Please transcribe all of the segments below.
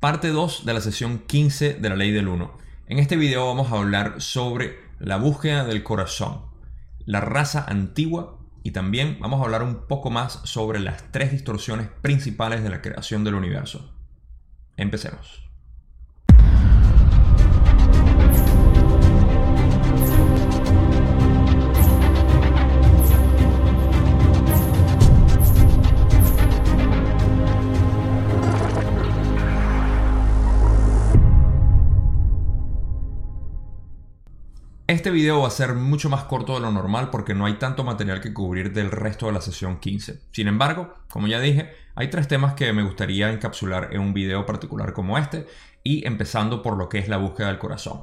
Parte 2 de la sesión 15 de la ley del 1. En este video vamos a hablar sobre la búsqueda del corazón, la raza antigua y también vamos a hablar un poco más sobre las tres distorsiones principales de la creación del universo. Empecemos. Este video va a ser mucho más corto de lo normal porque no hay tanto material que cubrir del resto de la sesión 15. Sin embargo, como ya dije, hay tres temas que me gustaría encapsular en un video particular como este y empezando por lo que es la búsqueda del corazón.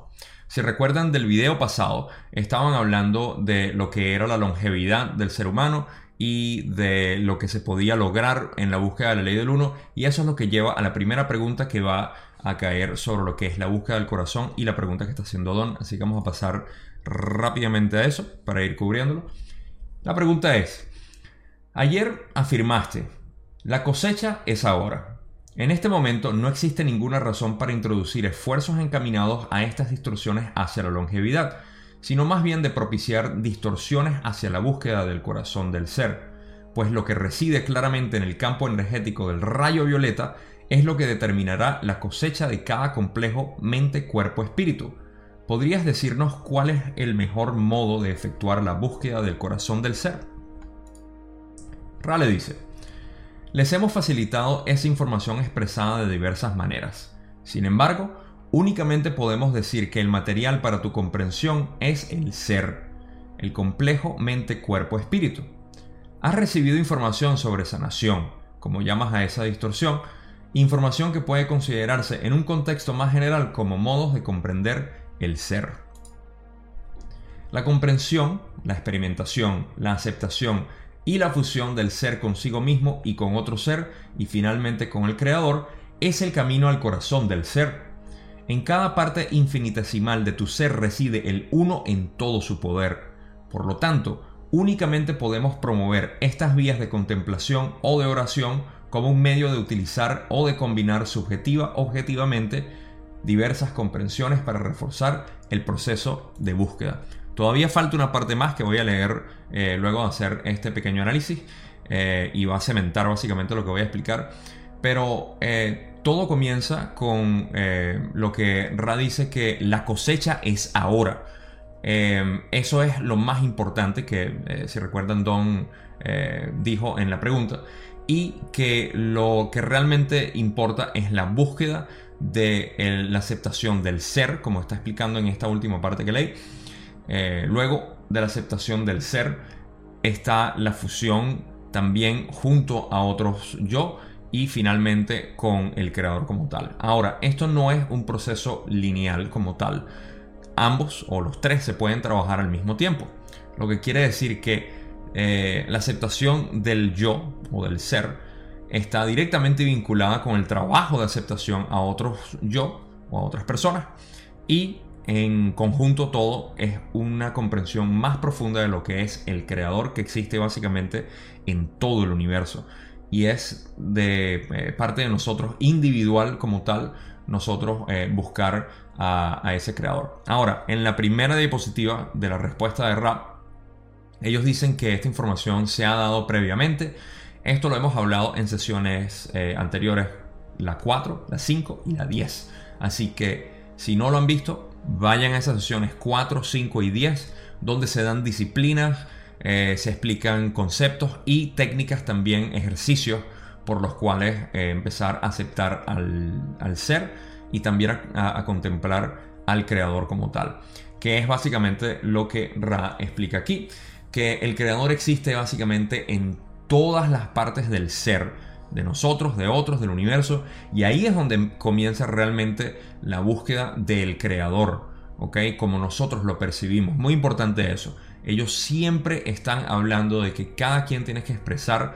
Si recuerdan del video pasado, estaban hablando de lo que era la longevidad del ser humano y de lo que se podía lograr en la búsqueda de la ley del 1 y eso es lo que lleva a la primera pregunta que va a caer sobre lo que es la búsqueda del corazón y la pregunta que está haciendo Don. Así que vamos a pasar rápidamente a eso para ir cubriéndolo. La pregunta es, ayer afirmaste, la cosecha es ahora. En este momento no existe ninguna razón para introducir esfuerzos encaminados a estas distorsiones hacia la longevidad, sino más bien de propiciar distorsiones hacia la búsqueda del corazón del ser, pues lo que reside claramente en el campo energético del rayo violeta es lo que determinará la cosecha de cada complejo mente-cuerpo-espíritu. ¿Podrías decirnos cuál es el mejor modo de efectuar la búsqueda del corazón del ser? Rale dice, les hemos facilitado esa información expresada de diversas maneras. Sin embargo, únicamente podemos decir que el material para tu comprensión es el ser, el complejo mente-cuerpo-espíritu. Has recibido información sobre sanación, como llamas a esa distorsión, información que puede considerarse en un contexto más general como modos de comprender el ser. La comprensión, la experimentación, la aceptación y la fusión del ser consigo mismo y con otro ser y finalmente con el creador es el camino al corazón del ser. En cada parte infinitesimal de tu ser reside el uno en todo su poder. Por lo tanto, únicamente podemos promover estas vías de contemplación o de oración como un medio de utilizar o de combinar subjetiva objetivamente diversas comprensiones para reforzar el proceso de búsqueda. Todavía falta una parte más que voy a leer eh, luego de hacer este pequeño análisis eh, y va a cementar básicamente lo que voy a explicar. Pero eh, todo comienza con lo que Ra dice que la cosecha es ahora. eso es lo más importante que, si recuerdan, Don dijo en la pregunta y que lo que realmente importa es la búsqueda de la aceptación del ser, como está explicando en esta última parte que leí. Eh, luego de la aceptación del ser está la fusión también junto a otros yo y finalmente con el creador como tal. Ahora, esto no es un proceso lineal como tal. Ambos o los tres se pueden trabajar al mismo tiempo. Lo que quiere decir que eh, la aceptación del yo o del ser está directamente vinculada con el trabajo de aceptación a otros yo o a otras personas. Y en conjunto todo es una comprensión más profunda de lo que es el creador que existe básicamente en todo el universo. Y es de eh, parte de nosotros individual como tal nosotros eh, buscar a, a, ese creador. Ahora en la primera diapositiva de la respuesta de Ra ellos dicen que esta información se ha dado previamente. Esto lo hemos hablado en sesiones eh, anteriores, la 4, la 5 y la 10. Así que si no lo han visto, vayan a esas sesiones 4, 5 y 10, donde se dan disciplinas, eh, se explican conceptos y técnicas también, ejercicios por los cuales eh, empezar a aceptar al, ser y también a contemplar al creador como tal, que es básicamente lo que Ra explica aquí que el creador existe básicamente en todas las partes del ser, de nosotros, de otros, del universo, y ahí es donde comienza realmente la búsqueda del creador, ¿ok? Como nosotros lo percibimos. Muy importante eso. Ellos siempre están hablando de que cada quien tiene que expresar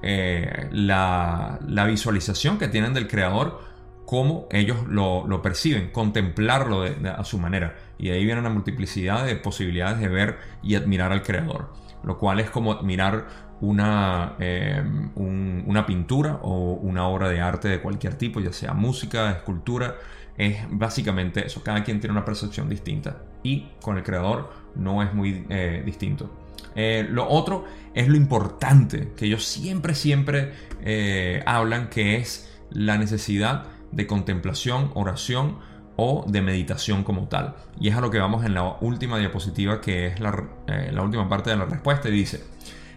eh, la, visualización que tienen del creador como ellos lo, perciben, contemplarlo a su manera. Y ahí viene una multiplicidad de posibilidades de ver y admirar al creador. lo cual es como admirar una, em, una pintura o una obra de arte de cualquier tipo, ya sea música, escultura, es básicamente eso. Cada quien tiene una percepción distinta y con el creador no es muy eh, distinto. Eh, lo otro es lo importante que ellos siempre, siempre eh, hablan, que es la necesidad de contemplación, oración o de meditación como tal. Y es a lo que vamos en la última diapositiva, que es la, la última parte de la respuesta, y dice,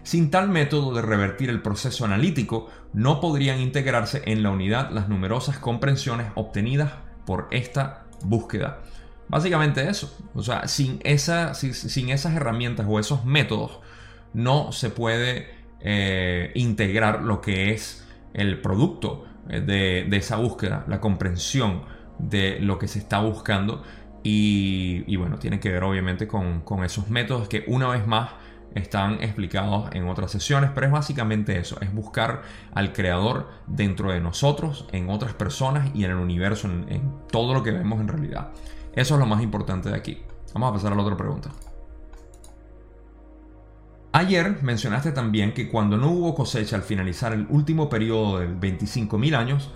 sin tal método de revertir el proceso analítico, no podrían integrarse en la unidad las numerosas comprensiones obtenidas por esta búsqueda. Básicamente eso. O sea, sin, esa, sin, esas herramientas o esos métodos no se puede eh, integrar lo que es el producto eh, de, esa búsqueda, la comprensión de lo que se está buscando. Y, bueno, tiene que ver obviamente con, con esos métodos que una vez más están explicados en otras sesiones, pero es básicamente eso, es buscar al creador dentro de nosotros, en otras personas y en el universo, en, todo lo que vemos en realidad. Eso es lo más importante de aquí. Vamos a pasar a la otra pregunta. Ayer mencionaste también que cuando no hubo cosecha al finalizar el último periodo de 25.000 años,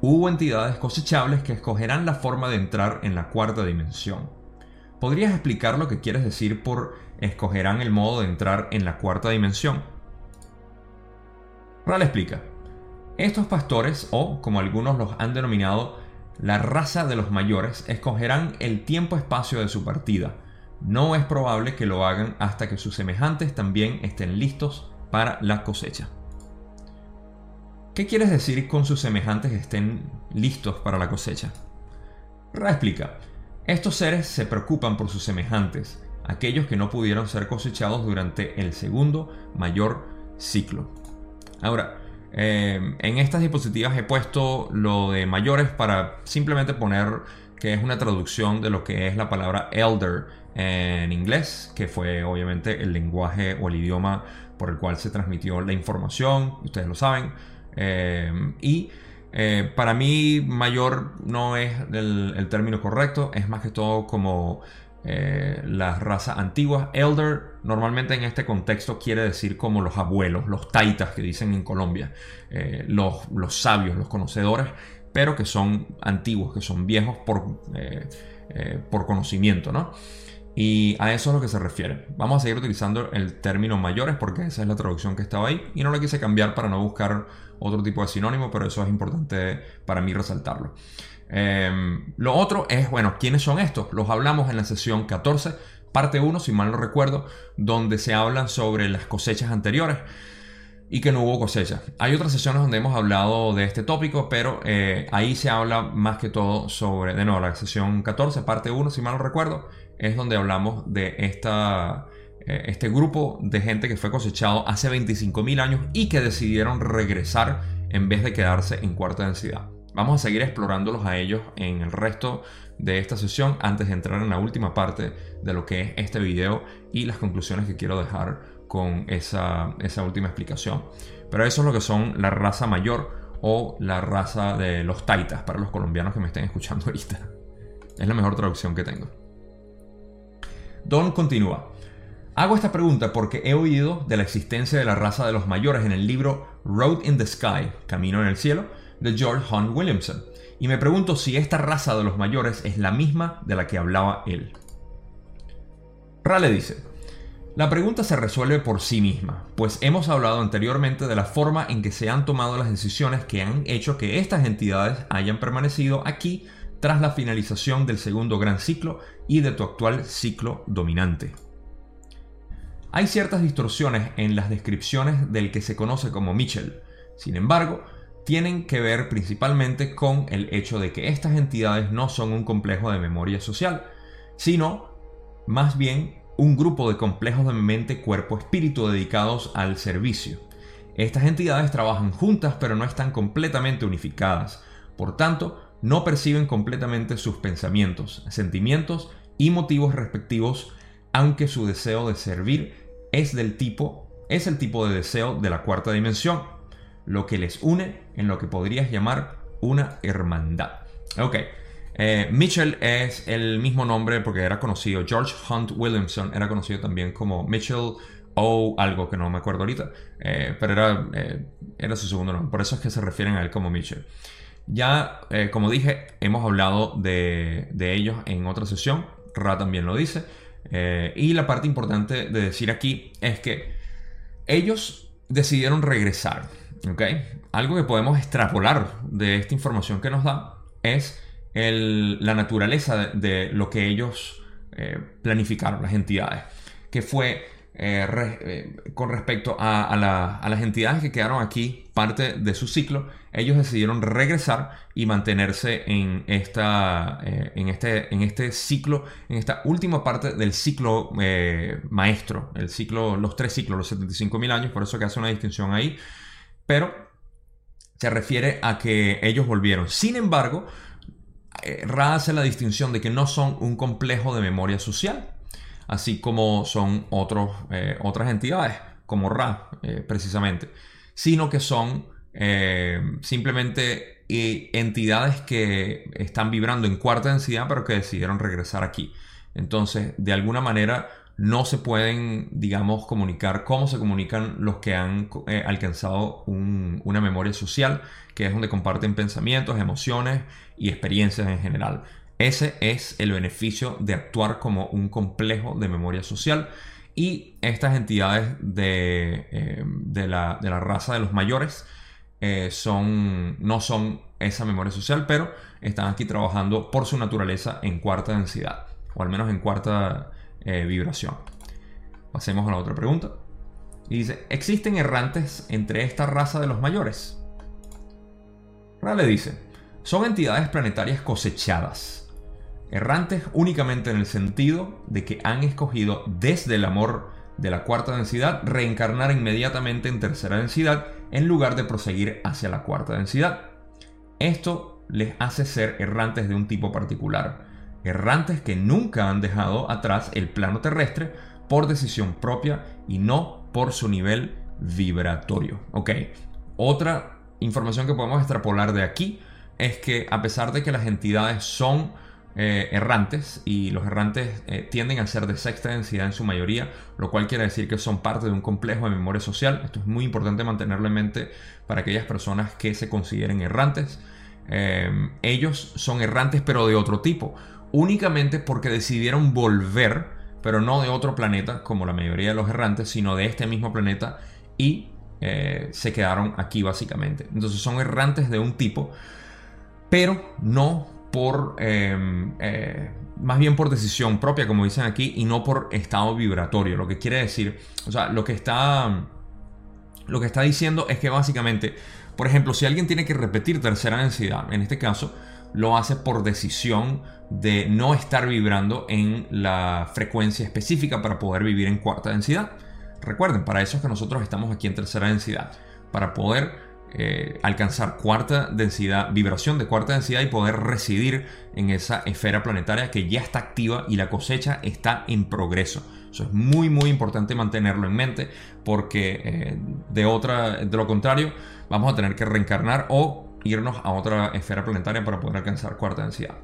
hubo entidades cosechables que escogerán la forma de entrar en la cuarta dimensión. ¿Podrías explicar lo que quieres decir por escogerán el modo de entrar en la cuarta dimensión? Ral explica. Estos pastores, o como algunos los han denominado, la raza de los mayores, escogerán el tiempo-espacio de su partida. No es probable que lo hagan hasta que sus semejantes también estén listos para la cosecha. ¿Qué quieres decir con sus semejantes estén listos para la cosecha? Ra explica. Estos seres se preocupan por sus semejantes, aquellos que no pudieron ser cosechados durante el segundo mayor ciclo. Ahora, eh, en estas diapositivas he puesto lo de mayores para simplemente poner que es una traducción de lo que es la palabra elder en inglés, que fue obviamente el lenguaje o el idioma por el cual se transmitió la información, ustedes lo saben. Eh, y eh, para mí, mayor no es el, término correcto, es más que todo como eh, las razas antiguas. Elder normalmente en este contexto quiere decir como los abuelos, los taitas que dicen en Colombia, eh, los, los, sabios, los conocedores, pero que son antiguos, que son viejos por, por conocimiento, ¿no? Y a eso es lo que se refiere. Vamos a seguir utilizando el término mayores porque esa es la traducción que estaba ahí y no la quise cambiar para no buscar otro tipo de sinónimo, pero eso es importante para mí resaltarlo. Em, lo otro es, bueno, ¿quiénes son estos? Los hablamos en la sesión 14, parte 1, si mal no recuerdo, donde se hablan sobre las cosechas anteriores y que no hubo cosecha. Hay otras sesiones donde hemos hablado de este tópico, pero eh, ahí se habla más que todo sobre, de nuevo, la sesión 14, parte 1, si mal no recuerdo, es donde hablamos de esta, eh, este grupo de gente que fue cosechado hace 25.000 años y que decidieron regresar en vez de quedarse en cuarta densidad. Vamos a seguir explorándolos a ellos en el resto de esta sesión antes de entrar en la última parte de lo que es este video y las conclusiones que quiero dejar con esa, última explicación. Pero eso es lo que son la raza mayor o la raza de los taitas para los colombianos que me estén escuchando ahorita. Es la mejor traducción que tengo. Don continúa. Hago esta pregunta porque he oído de la existencia de la raza de los mayores en el libro Road in the Sky, Camino en el Cielo, de George Hunt Williamson, y me pregunto si esta raza de los mayores es la misma de la que hablaba él. Rale dice, la pregunta se resuelve por sí misma, pues hemos hablado anteriormente de la forma en que se han tomado las decisiones que han hecho que estas entidades hayan permanecido aquí tras la finalización del segundo gran ciclo y de tu actual ciclo dominante. Hay ciertas distorsiones en las descripciones del que se conoce como Mitchell. Sin embargo, tienen que ver principalmente con el hecho de que estas entidades no son un complejo de memoria social, sino más bien un grupo de complejos de mente, cuerpo, espíritu dedicados al servicio. Estas entidades trabajan juntas pero no están completamente unificadas. Por tanto, no perciben completamente sus pensamientos, sentimientos y motivos respectivos, aunque su deseo de servir es del tipo es el tipo de deseo de la cuarta dimensión, lo que les une en lo que podrías llamar una hermandad. Ok, eh, Mitchell es el mismo nombre porque era conocido, George Hunt Williamson era conocido también como Mitchell O algo que no me acuerdo ahorita, eh, pero era, eh, era su segundo nombre. Por eso es que se refieren a él como Mitchell. Ya, como dije, hemos hablado de, de, ellos en otra sesión. Ra también lo dice. y la parte importante de decir aquí es que ellos decidieron regresar. Algo que podemos extrapolar de esta información que nos da es la naturaleza de, lo que ellos eh, planificaron, las entidades, que fue eh, eh, con respecto a, las entidades que quedaron aquí, parte de su ciclo, ellos decidieron regresar y mantenerse en, esta, en, este, en este ciclo, en esta última parte del ciclo maestro, el ciclo, los tres ciclos, los 75.000 años, por eso que hace una distinción ahí, pero se refiere a que ellos volvieron. Sin embargo, Ra hace la distinción de que no son un complejo de memoria social, así como son eh, otras entidades, como Ra, eh, precisamente, sino que son simplemente entidades que están vibrando en cuarta densidad, pero que decidieron regresar aquí. Entonces, de alguna manera, no se pueden, digamos, comunicar como se comunican los que han alcanzado una memoria social que es donde comparten pensamientos, emociones y experiencias en general. Ese es el beneficio de actuar como un complejo de memoria social y estas entidades de, eh, la, raza de los mayores eh, son, no son esa memoria social, pero están aquí trabajando por su naturaleza en cuarta densidad, o al menos en cuarta eh, vibración. Pasemos a la otra pregunta. Y dice, ¿existen errantes entre esta raza de los mayores? le dice, son entidades planetarias cosechadas, errantes únicamente en el sentido de que han escogido desde el amor de la cuarta densidad reencarnar inmediatamente en tercera densidad en lugar de proseguir hacia la cuarta densidad. Esto les hace ser errantes de un tipo particular, errantes que nunca han dejado atrás el plano terrestre por decisión propia y no por su nivel vibratorio. Ok, otra información que podemos extrapolar de aquí es que a pesar de que las entidades son eh, errantes y los errantes eh, tienden a ser de sexta densidad en su mayoría, lo cual quiere decir que son parte de un complejo de memoria social. Esto es muy importante mantenerlo en mente para aquellas personas que se consideren errantes. Eh, ellos son errantes pero de otro tipo, únicamente porque decidieron volver, pero no de otro planeta como la mayoría de los errantes, sino de este mismo planeta y eh, se quedaron aquí básicamente. Entonces son errantes de un tipo, pero no por, em, eh, más bien por decisión propia, como dicen aquí, y no por estado vibratorio. Lo que quiere decir, o sea, lo que está, lo que está diciendo es que básicamente, por ejemplo, si alguien tiene que repetir tercera densidad, en este caso, lo hace por decisión de no estar vibrando en la frecuencia específica para poder vivir en cuarta densidad. Recuerden, para eso es que nosotros estamos aquí en tercera densidad, para poder eh, alcanzar cuarta densidad, vibración de cuarta densidad y poder residir en esa esfera planetaria que ya está activa y la cosecha está en progreso. Eso es muy muy importante mantenerlo en mente porque eh, de, otra, de lo contrario vamos a tener que reencarnar o irnos a otra esfera planetaria para poder alcanzar cuarta densidad.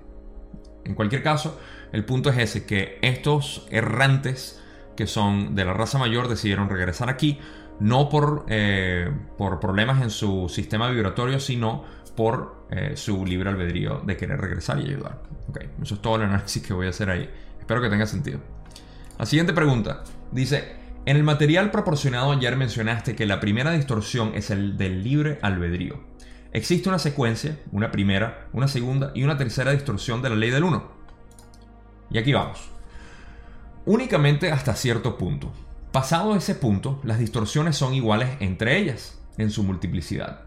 En cualquier caso, el punto es ese, que estos errantes que son de la raza mayor decidieron regresar aquí, no por, eh, por problemas en su sistema vibratorio, sino por eh, su libre albedrío de querer regresar y ayudar. Okay, eso es todo el análisis que voy a hacer ahí. Espero que tenga sentido. La siguiente pregunta dice, en el material proporcionado ayer mencionaste que la primera distorsión es el del libre albedrío. Existe una secuencia, una primera, una segunda y una tercera distorsión de la ley del 1. Y aquí vamos únicamente hasta cierto punto. Pasado ese punto, las distorsiones son iguales entre ellas, en su multiplicidad.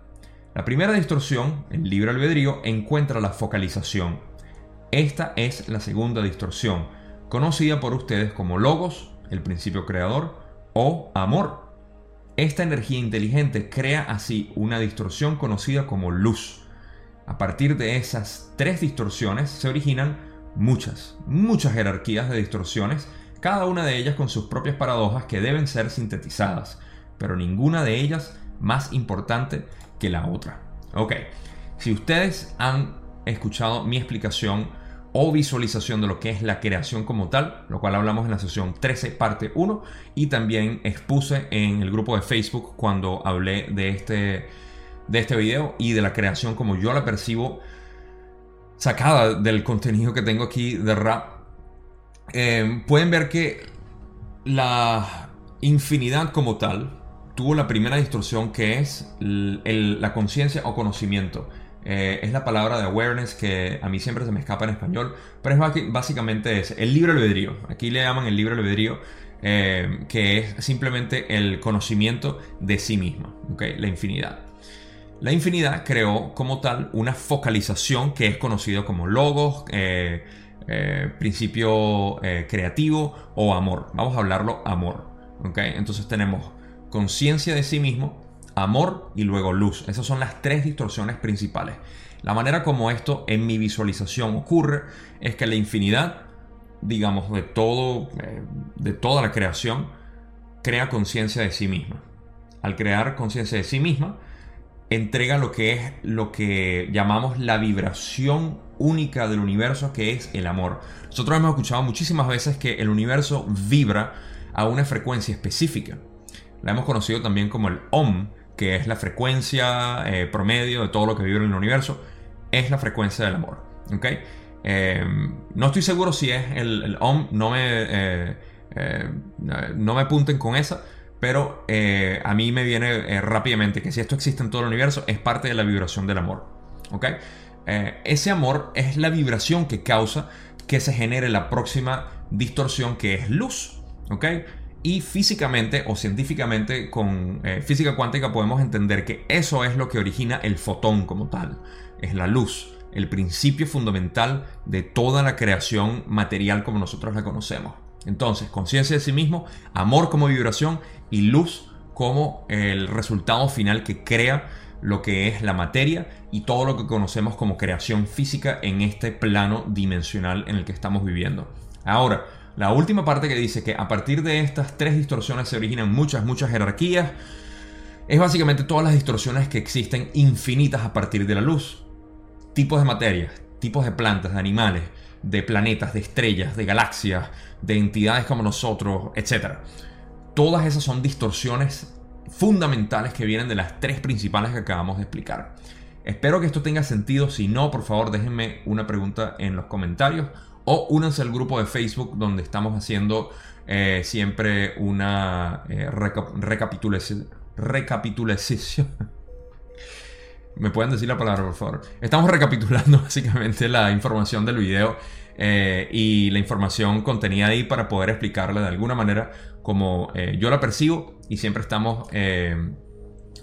La primera distorsión, el libre albedrío, encuentra la focalización. Esta es la segunda distorsión, conocida por ustedes como logos, el principio creador, o amor. Esta energía inteligente crea así una distorsión conocida como luz. A partir de esas tres distorsiones se originan muchas, muchas jerarquías de distorsiones cada una de ellas con sus propias paradojas que deben ser sintetizadas, pero ninguna de ellas más importante que la otra. Ok, si ustedes han escuchado mi explicación o visualización de lo que es la creación como tal, lo cual hablamos en la sesión 13, parte 1, y también expuse en el grupo de Facebook cuando hablé de este, de este video y de la creación como yo la percibo sacada del contenido que tengo aquí de rap. Eh, pueden ver que la infinidad como tal tuvo la primera distorsión que es la conciencia o conocimiento. Eh, es la palabra de awareness que a mí siempre se me escapa en español, pero es básicamente es el libre albedrío. Aquí le llaman el libre albedrío, eh, que es simplemente el conocimiento de sí misma, la infinidad. La infinidad creó como tal una focalización que es conocido como logos, eh, principio creativo o amor. Vamos a hablarlo amor. Entonces tenemos conciencia de sí mismo, amor y luego luz. Esas son las tres distorsiones principales. La manera como esto en mi visualización ocurre es que la infinidad, digamos, de todo, eh, de toda la creación, crea conciencia de sí misma. Al crear conciencia de sí misma, entrega lo que es lo que llamamos la vibración única del universo, que es el amor. Nosotros hemos escuchado muchísimas veces que el universo vibra a una frecuencia específica. La hemos conocido también como el OM, que es la frecuencia eh, promedio de todo lo que vive en el universo, es la frecuencia del amor. ¿okay? Em, no estoy seguro si es el, OM, no me, eh, eh, no me apunten con esa, pero a mí me viene rápidamente que si esto existe en todo el universo, es parte de la vibración del amor. ¿okay? ese amor es la vibración que causa que se genere la próxima distorsión que es luz. ¿okay? Y físicamente o científicamente con eh, física cuántica podemos entender que eso es lo que origina el fotón como tal. Es la luz, el principio fundamental de toda la creación material como nosotros la conocemos. Entonces, conciencia de sí mismo, amor como vibración y luz como el resultado final que crea lo que es la materia y todo lo que conocemos como creación física en este plano dimensional en el que estamos viviendo. Ahora, la última parte que dice que a partir de estas tres distorsiones se originan muchas, muchas jerarquías, es básicamente todas las distorsiones que existen infinitas a partir de la luz. Tipos de materias, tipos de plantas, de animales, de planetas, de estrellas, de galaxias, de entidades como nosotros, etc. Todas esas son distorsiones fundamentales que vienen de las tres principales que acabamos de explicar. Espero que esto tenga sentido. Si no, por favor, déjenme una pregunta en los comentarios o únanse al grupo de Facebook donde estamos haciendo eh, siempre una eh, recapitulación. ¿Me pueden decir la palabra, por favor? Estamos recapitulando básicamente la información del video eh, y la información contenida ahí para poder explicarla de alguna manera como yo la percibo y siempre estamos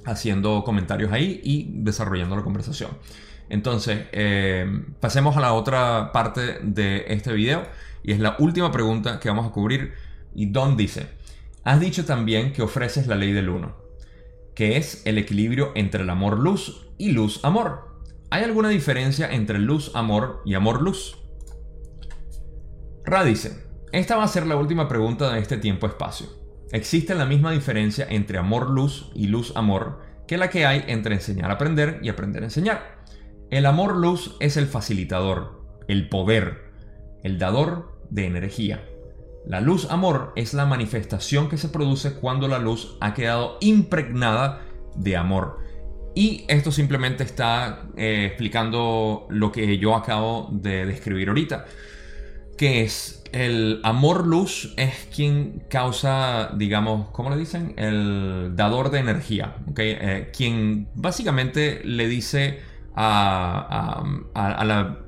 haciendo comentarios ahí y desarrollando la conversación. Entonces, eh, pasemos a la otra parte de este video y es la última pregunta que vamos a cubrir. Y Don dice, has dicho también que ofreces la ley del uno, que es el equilibrio entre el amor-luz y luz-amor. ¿Hay alguna diferencia entre luz-amor y amor-luz? Ra dice, esta va a ser la última pregunta de este tiempo-espacio. ¿Existe la misma diferencia entre amor-luz y luz-amor que la que hay entre enseñar aprender y aprender a enseñar? El amor luz es el facilitador, el poder, el dador de energía. La luz amor es la manifestación que se produce cuando la luz ha quedado impregnada de amor. Y esto simplemente está eh, explicando lo que yo acabo de describir ahorita, que es el amor luz es quien causa, digamos, ¿cómo le dicen? El dador de energía, eh, quien básicamente le dice a, la,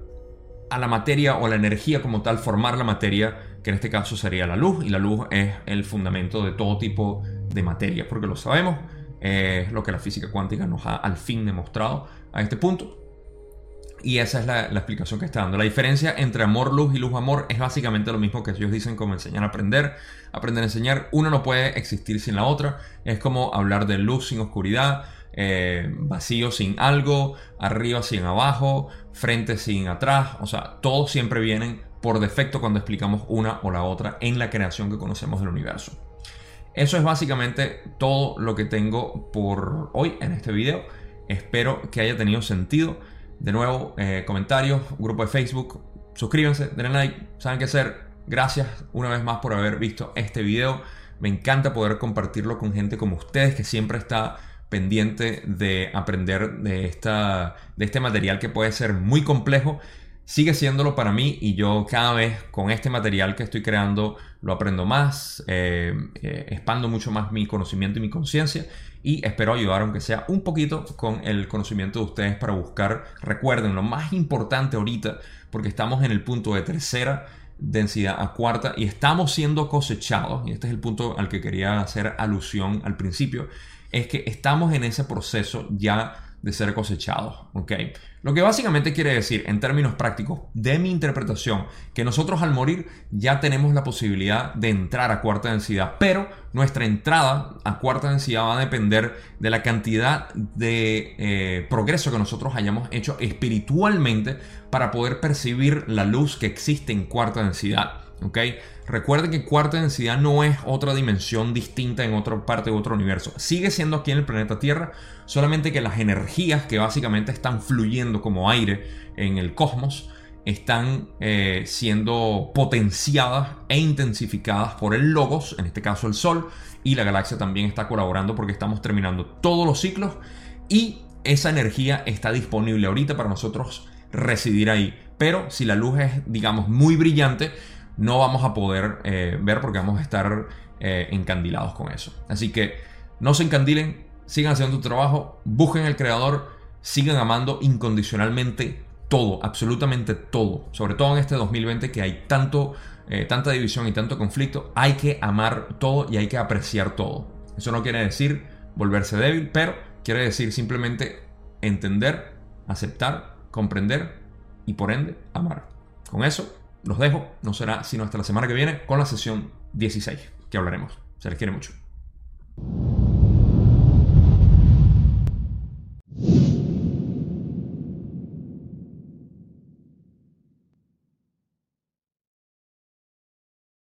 a la materia o la energía como tal, formar la materia, que en este caso sería la luz, y la luz es el fundamento de todo tipo de materia, porque lo sabemos, es lo que la física cuántica nos ha al fin demostrado a este punto. Y esa es la, explicación que está dando. La diferencia entre amor, luz y luz, amor es básicamente lo mismo que ellos dicen como enseñar a aprender. Aprender a enseñar. Una no puede existir sin la otra. Es como hablar de luz sin oscuridad. Eh, vacío sin algo, arriba sin abajo, frente sin atrás, o sea, todos siempre vienen por defecto cuando explicamos una o la otra en la creación que conocemos del universo. Eso es básicamente todo lo que tengo por hoy en este video. Espero que haya tenido sentido. De nuevo, eh, comentarios, grupo de Facebook, suscríbanse, denle like, saben qué hacer. Gracias una vez más por haber visto este video. Me encanta poder compartirlo con gente como ustedes que siempre está pendiente de aprender de, esta, de este material que puede ser muy complejo. Sigue siéndolo para mí y yo cada vez con este material que estoy creando lo aprendo más, eh, eh, expando mucho más mi conocimiento y mi conciencia y espero ayudar aunque sea un poquito con el conocimiento de ustedes para buscar, recuerden, lo más importante ahorita, porque estamos en el punto de tercera densidad a cuarta y estamos siendo cosechados, y este es el punto al que quería hacer alusión al principio, es que estamos en ese proceso ya de ser cosechados, ¿ok? Lo que básicamente quiere decir, en términos prácticos, de mi interpretación, que nosotros al morir ya tenemos la posibilidad de entrar a cuarta densidad, pero nuestra entrada a cuarta densidad va a depender de la cantidad de eh, progreso que nosotros hayamos hecho espiritualmente para poder percibir la luz que existe en cuarta densidad. Recuerden que cuarta densidad no es otra dimensión distinta en otra parte de otro universo. Sigue siendo aquí en el planeta Tierra, solamente que las energías que básicamente están fluyendo como aire en el cosmos están eh, siendo potenciadas e intensificadas por el Logos, en este caso el Sol, y la galaxia también está colaborando porque estamos terminando todos los ciclos y esa energía está disponible ahorita para nosotros residir ahí. Pero si la luz es, digamos, muy brillante, no vamos a poder eh, ver porque vamos a estar eh, encandilados con eso. Así que no se encandilen, sigan haciendo tu trabajo, busquen el creador, sigan amando incondicionalmente todo, absolutamente todo. Sobre todo en este 2020 que hay tanto, eh, tanta división y tanto conflicto, hay que amar todo y hay que apreciar todo. Eso no quiere decir volverse débil, pero quiere decir simplemente entender, aceptar, comprender y por ende amar. Con eso los dejo, no será sino hasta la semana que viene con la sesión 16, que hablaremos. Se les quiere mucho.